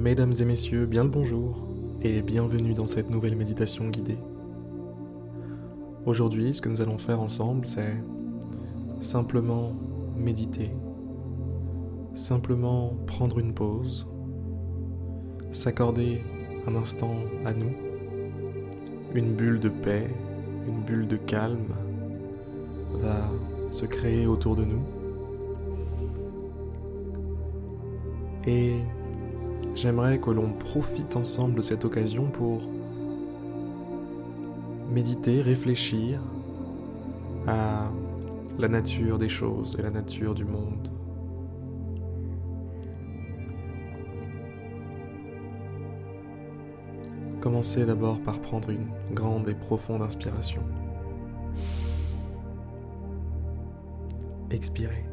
Mesdames et messieurs, bien le bonjour et bienvenue dans cette nouvelle méditation guidée. Aujourd'hui, ce que nous allons faire ensemble, c'est simplement méditer, simplement prendre une pause, s'accorder un instant à nous, une bulle de paix, une bulle de calme va se créer autour de nous. Et j'aimerais que l'on profite ensemble de cette occasion pour méditer, réfléchir à la nature des choses et la nature du monde. Commencez d'abord par prendre une grande et profonde inspiration. Expirez.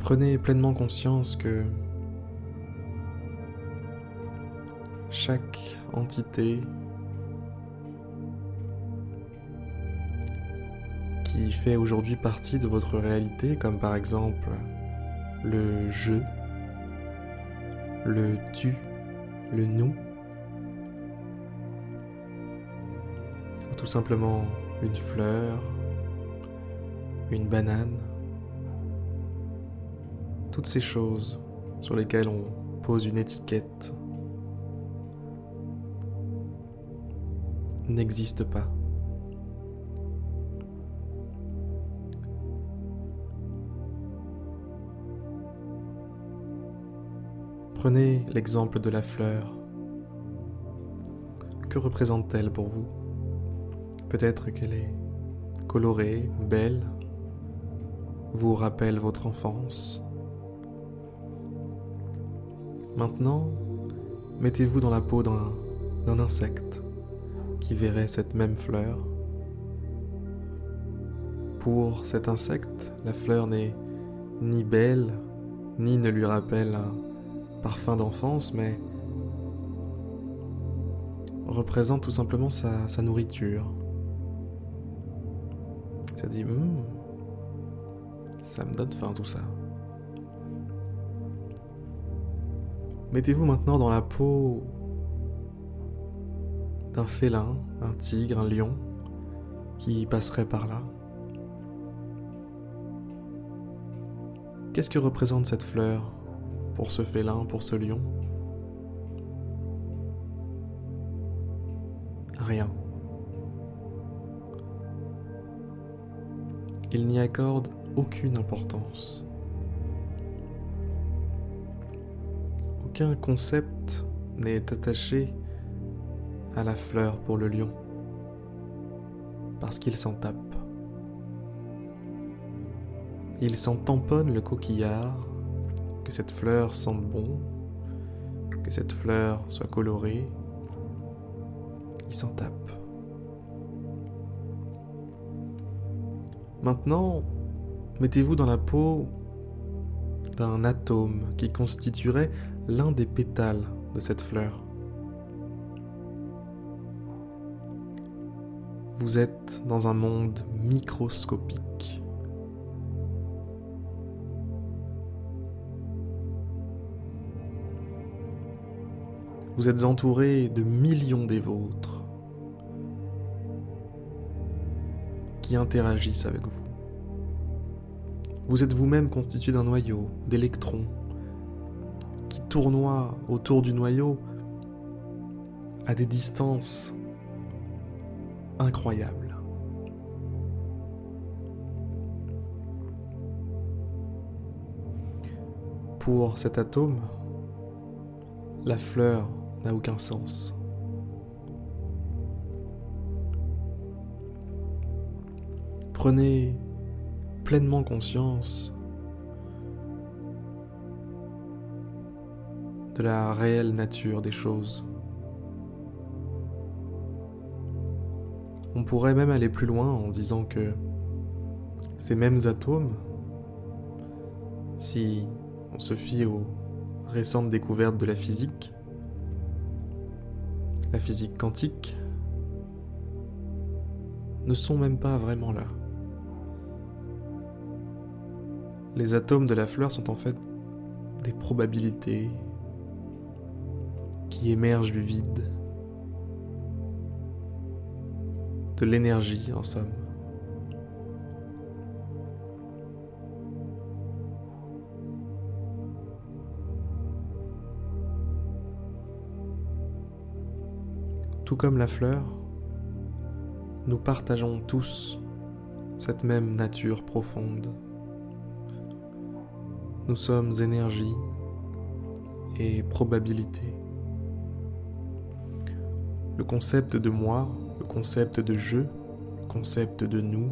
Prenez pleinement conscience que chaque entité qui fait aujourd'hui partie de votre réalité, comme par exemple le je, le tu, le nous, ou tout simplement une fleur, une banane, toutes ces choses sur lesquelles on pose une étiquette n'existent pas. Prenez l'exemple de la fleur. Que représente-t-elle pour vous? Peut-être qu'elle est colorée, belle, vous rappelle votre enfance, Maintenant, mettez-vous dans la peau d'un insecte qui verrait cette même fleur. Pour cet insecte, la fleur n'est ni belle, ni ne lui rappelle un parfum d'enfance, mais représente tout simplement sa, nourriture. Ça dit, hum, ça me donne faim tout ça. Mettez-vous maintenant dans la peau d'un félin, un tigre, un lion qui passerait par là. Qu'est-ce que représente cette fleur pour ce félin, pour ce lion? Rien. Il n'y accorde aucune importance. Aucun concept n'est attaché à la fleur pour le lion, parce qu'il s'en tape. Il s'en tamponne le coquillard, que cette fleur sente bon, que cette fleur soit colorée, il s'en tape. Maintenant, mettez-vous dans la peau d'un atome qui constituerait l'un des pétales de cette fleur. Vous êtes dans un monde microscopique. Vous êtes entouré de millions des vôtres qui interagissent avec vous. Vous êtes vous-même constitué d'un noyau, d'électrons, tournoient autour du noyau à des distances incroyables. Pour cet atome, la fleur n'a aucun sens. Prenez pleinement conscience de la réelle nature des choses. On pourrait même aller plus loin en disant que ces mêmes atomes, si on se fie aux récentes découvertes de la physique, la physique quantique, ne sont même pas vraiment là. Les atomes de la fleur sont en fait des probabilités qui émergent du vide, de l'énergie en somme. Tout comme la fleur, nous partageons tous cette même nature profonde. Nous sommes énergie et probabilité. Le concept de moi, le concept de je, le concept de nous,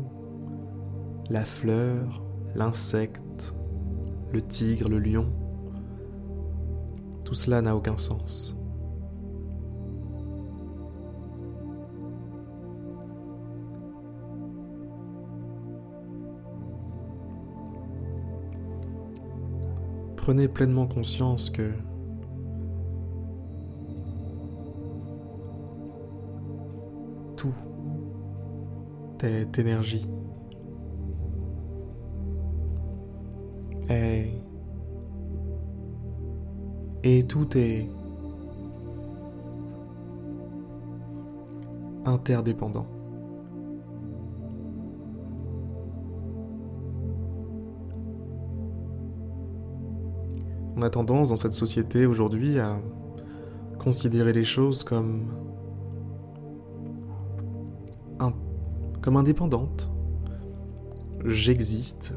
la fleur, l'insecte, le tigre, le lion, tout cela n'a aucun sens. prenez pleinement conscience que tout. Et, et tout est interdépendant. On a tendance dans cette société aujourd'hui à considérer les choses comme, comme indépendantes. J'existe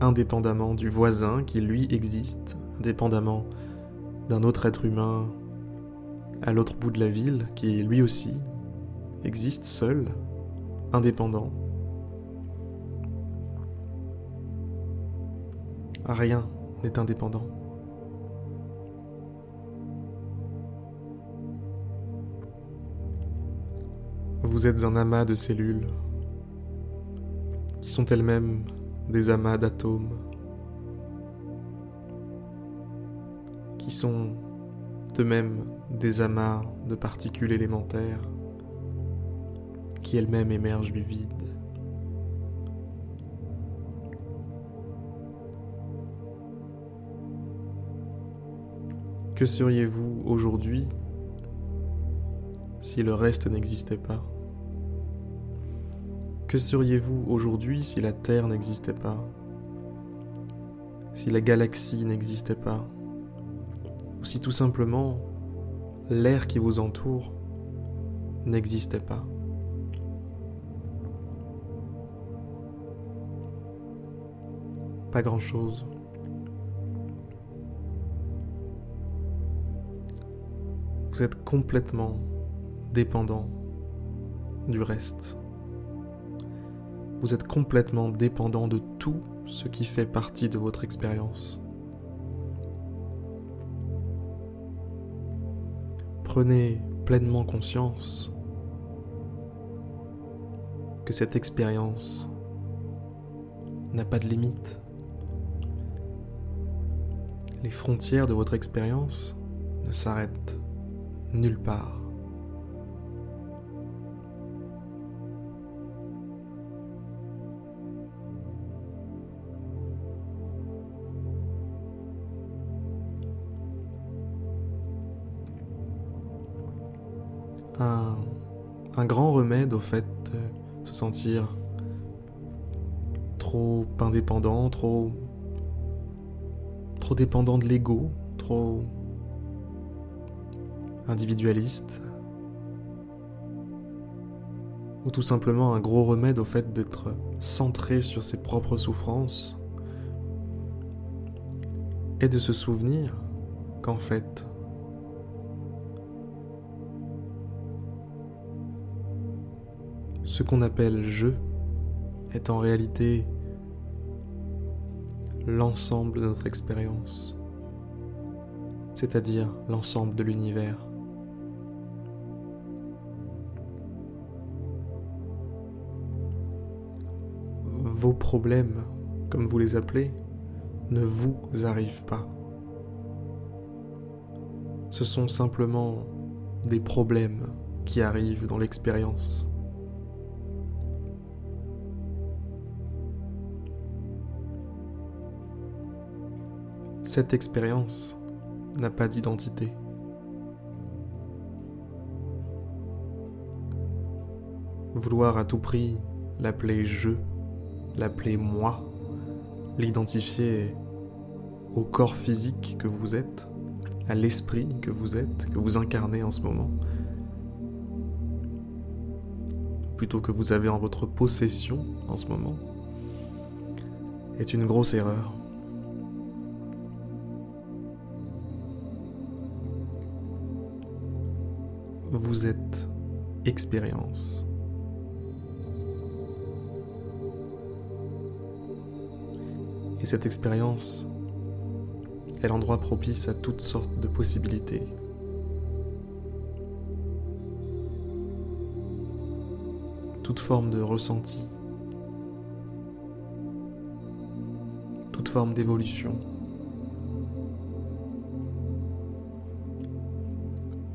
indépendamment du voisin qui lui existe, indépendamment d'un autre être humain à l'autre bout de la ville qui lui aussi existe seul, indépendant. Rien n'est indépendant. Vous êtes un amas de cellules qui sont elles-mêmes des amas d'atomes qui sont de même des amas de particules élémentaires qui elles-mêmes émergent du vide. Que seriez-vous aujourd'hui si le reste n'existait pas? Que seriez-vous aujourd'hui si la Terre n'existait pas? Si la galaxie n'existait pas? Ou si tout simplement l'air qui vous entoure n'existait pas? Pas grand-chose. Vous êtes complètement dépendant du reste vous êtes complètement dépendant de tout ce qui fait partie de votre expérience. Prenez pleinement conscience que cette expérience n'a pas de limite. Les frontières de votre expérience ne s'arrêtent nulle part. Un, grand remède au fait de se sentir trop indépendant, trop, trop dépendant de l'ego, trop individualiste, ou tout simplement un gros remède au fait d'être centré sur ses propres souffrances et de se souvenir qu'en fait, ce qu'on appelle je est en réalité l'ensemble de notre expérience, c'est-à-dire l'ensemble de l'univers. Vos problèmes, comme vous les appelez, ne vous arrivent pas. Ce sont simplement des problèmes qui arrivent dans l'expérience. Cette expérience n'a pas d'identité. Vouloir à tout prix l'appeler je, l'appeler moi, l'identifier au corps physique que vous êtes, à l'esprit que vous êtes, que vous incarnez en ce moment, plutôt que vous avez en votre possession en ce moment, est une grosse erreur. Vous êtes expérience. Et cette expérience est l'endroit propice à toutes sortes de possibilités. Toute forme de ressenti, toute forme d'évolution.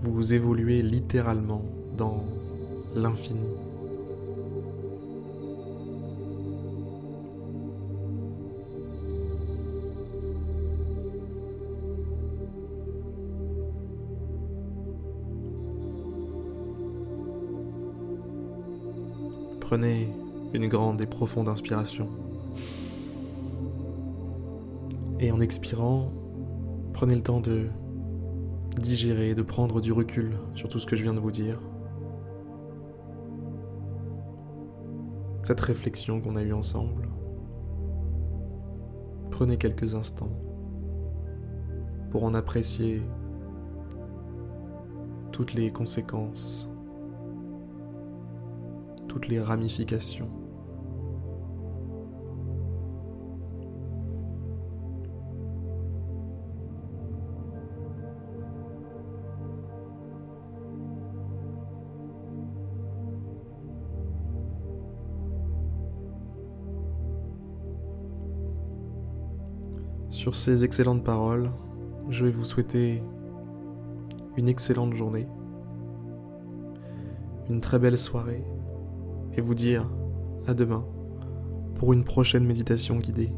Vous évoluez littéralement dans l'infini. Prenez une grande et profonde inspiration. Et en expirant, prenez le temps de digérer, de prendre du recul sur tout ce que je viens de vous dire. Cette réflexion qu'on a eue ensemble. Prenez quelques instants pour en apprécier toutes les conséquences toutes les ramifications. Sur ces excellentes paroles, je vais vous souhaiter une excellente journée, une très belle soirée et vous dire à demain pour une prochaine méditation guidée.